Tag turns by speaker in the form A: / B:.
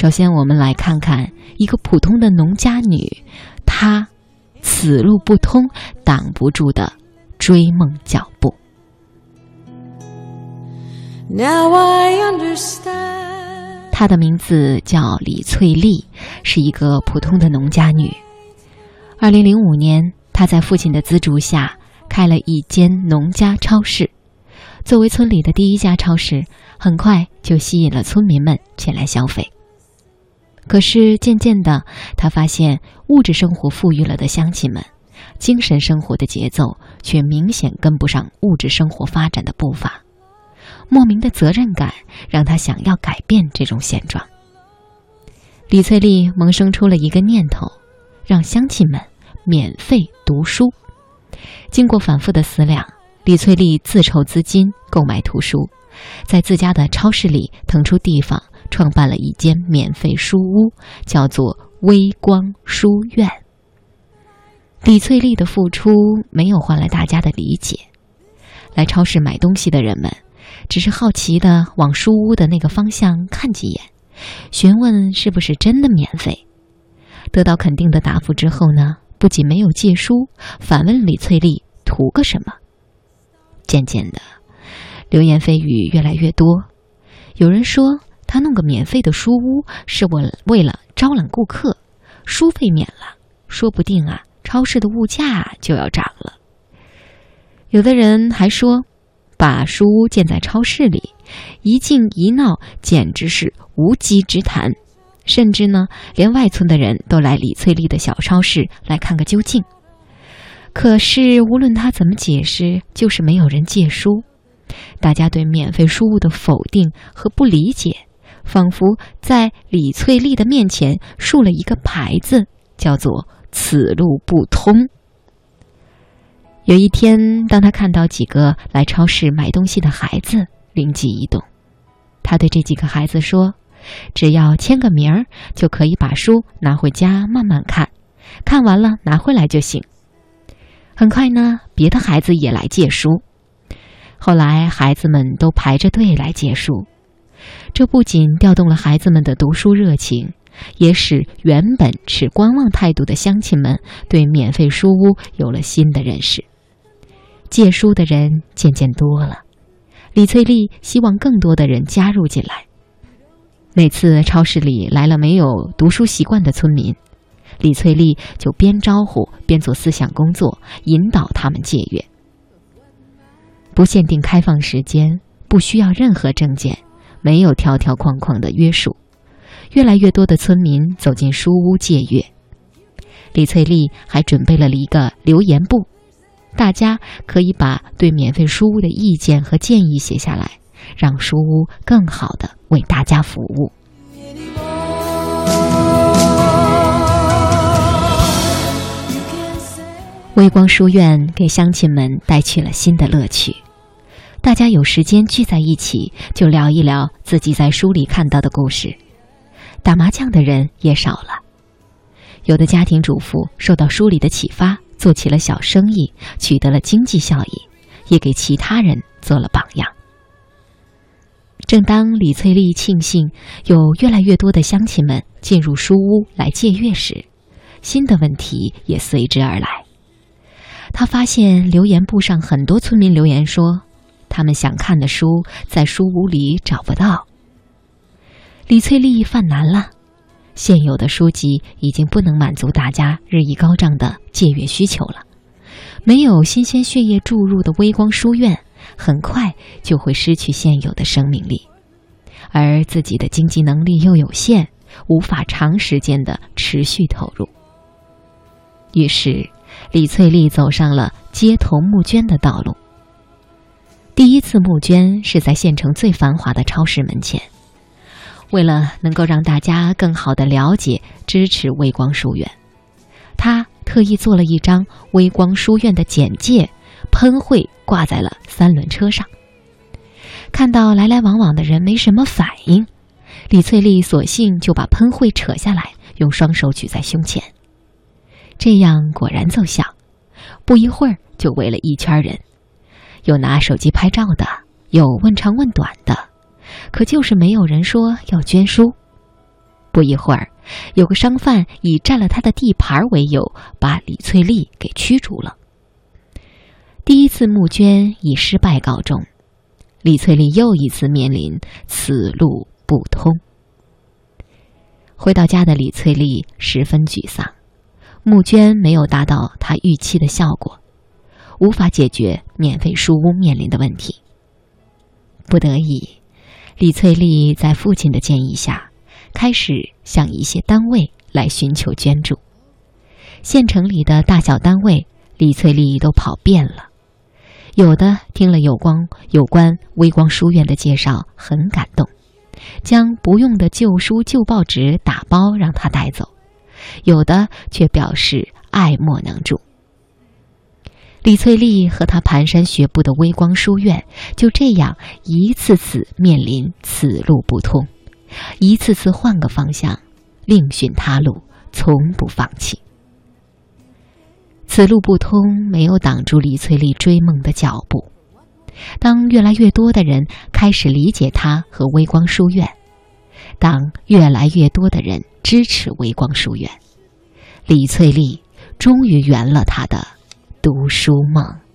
A: 首先，我们来看看一个普通的农家女，她此路不通，挡不住的追梦脚步。她的名字叫李翠丽，是一个普通的农家女。二零零五年，她在父亲的资助下开了一间农家超市。作为村里的第一家超市，很快就吸引了村民们前来消费。可是渐渐的，他发现物质生活富裕了的乡亲们，精神生活的节奏却明显跟不上物质生活发展的步伐。莫名的责任感让他想要改变这种现状。李翠丽萌生出了一个念头，让乡亲们免费读书。经过反复的思量。李翠丽自筹资金购买图书，在自家的超市里腾出地方，创办了一间免费书屋，叫做“微光书院”。李翠丽的付出没有换来大家的理解，来超市买东西的人们只是好奇的往书屋的那个方向看几眼，询问是不是真的免费。得到肯定的答复之后呢，不仅没有借书，反问李翠丽图个什么。渐渐的，流言蜚语越来越多。有人说，他弄个免费的书屋是为为了招揽顾客，书费免了，说不定啊，超市的物价就要涨了。有的人还说，把书屋建在超市里，一静一闹，简直是无稽之谈。甚至呢，连外村的人都来李翠丽的小超市来看个究竟。可是，无论他怎么解释，就是没有人借书。大家对免费书屋的否定和不理解，仿佛在李翠丽的面前竖了一个牌子，叫做“此路不通”。有一天，当他看到几个来超市买东西的孩子，灵机一动，他对这几个孩子说：“只要签个名儿，就可以把书拿回家慢慢看，看完了拿回来就行。”很快呢，别的孩子也来借书。后来，孩子们都排着队来借书，这不仅调动了孩子们的读书热情，也使原本持观望态度的乡亲们对免费书屋有了新的认识。借书的人渐渐多了，李翠丽希望更多的人加入进来。每次超市里来了没有读书习惯的村民。李翠丽就边招呼边做思想工作，引导他们借阅。不限定开放时间，不需要任何证件，没有条条框框的约束。越来越多的村民走进书屋借阅。李翠丽还准备了一个留言簿，大家可以把对免费书屋的意见和建议写下来，让书屋更好的为大家服务。微光书院给乡亲们带去了新的乐趣，大家有时间聚在一起，就聊一聊自己在书里看到的故事。打麻将的人也少了，有的家庭主妇受到书里的启发，做起了小生意，取得了经济效益，也给其他人做了榜样。正当李翠丽庆幸有越来越多的乡亲们进入书屋来借阅时，新的问题也随之而来。他发现留言簿上很多村民留言说，他们想看的书在书屋里找不到。李翠丽犯难了，现有的书籍已经不能满足大家日益高涨的借阅需求了。没有新鲜血液注入的微光书院，很快就会失去现有的生命力，而自己的经济能力又有限，无法长时间的持续投入。于是。李翠丽走上了街头募捐的道路。第一次募捐是在县城最繁华的超市门前。为了能够让大家更好的了解、支持微光书院，他特意做了一张微光书院的简介，喷绘挂在了三轮车上。看到来来往往的人没什么反应，李翠丽索性就把喷绘扯下来，用双手举在胸前。这样果然奏效，不一会儿就围了一圈人，有拿手机拍照的，有问长问短的，可就是没有人说要捐书。不一会儿，有个商贩以占了他的地盘为由，把李翠丽给驱逐了。第一次募捐以失败告终，李翠丽又一次面临此路不通。回到家的李翠丽十分沮丧，募捐没有达到她预期的效果，无法解决免费书屋面临的问题。不得已，李翠丽在父亲的建议下。开始向一些单位来寻求捐助，县城里的大小单位，李翠丽都跑遍了。有的听了有光有关微光书院的介绍，很感动，将不用的旧书旧报纸打包让他带走；有的却表示爱莫能助。李翠丽和她蹒跚学步的微光书院，就这样一次次面临此路不通。一次次换个方向，另寻他路，从不放弃。此路不通，没有挡住李翠丽追梦的脚步。当越来越多的人开始理解她和微光书院，当越来越多的人支持微光书院，李翠丽终于圆了她的读书梦。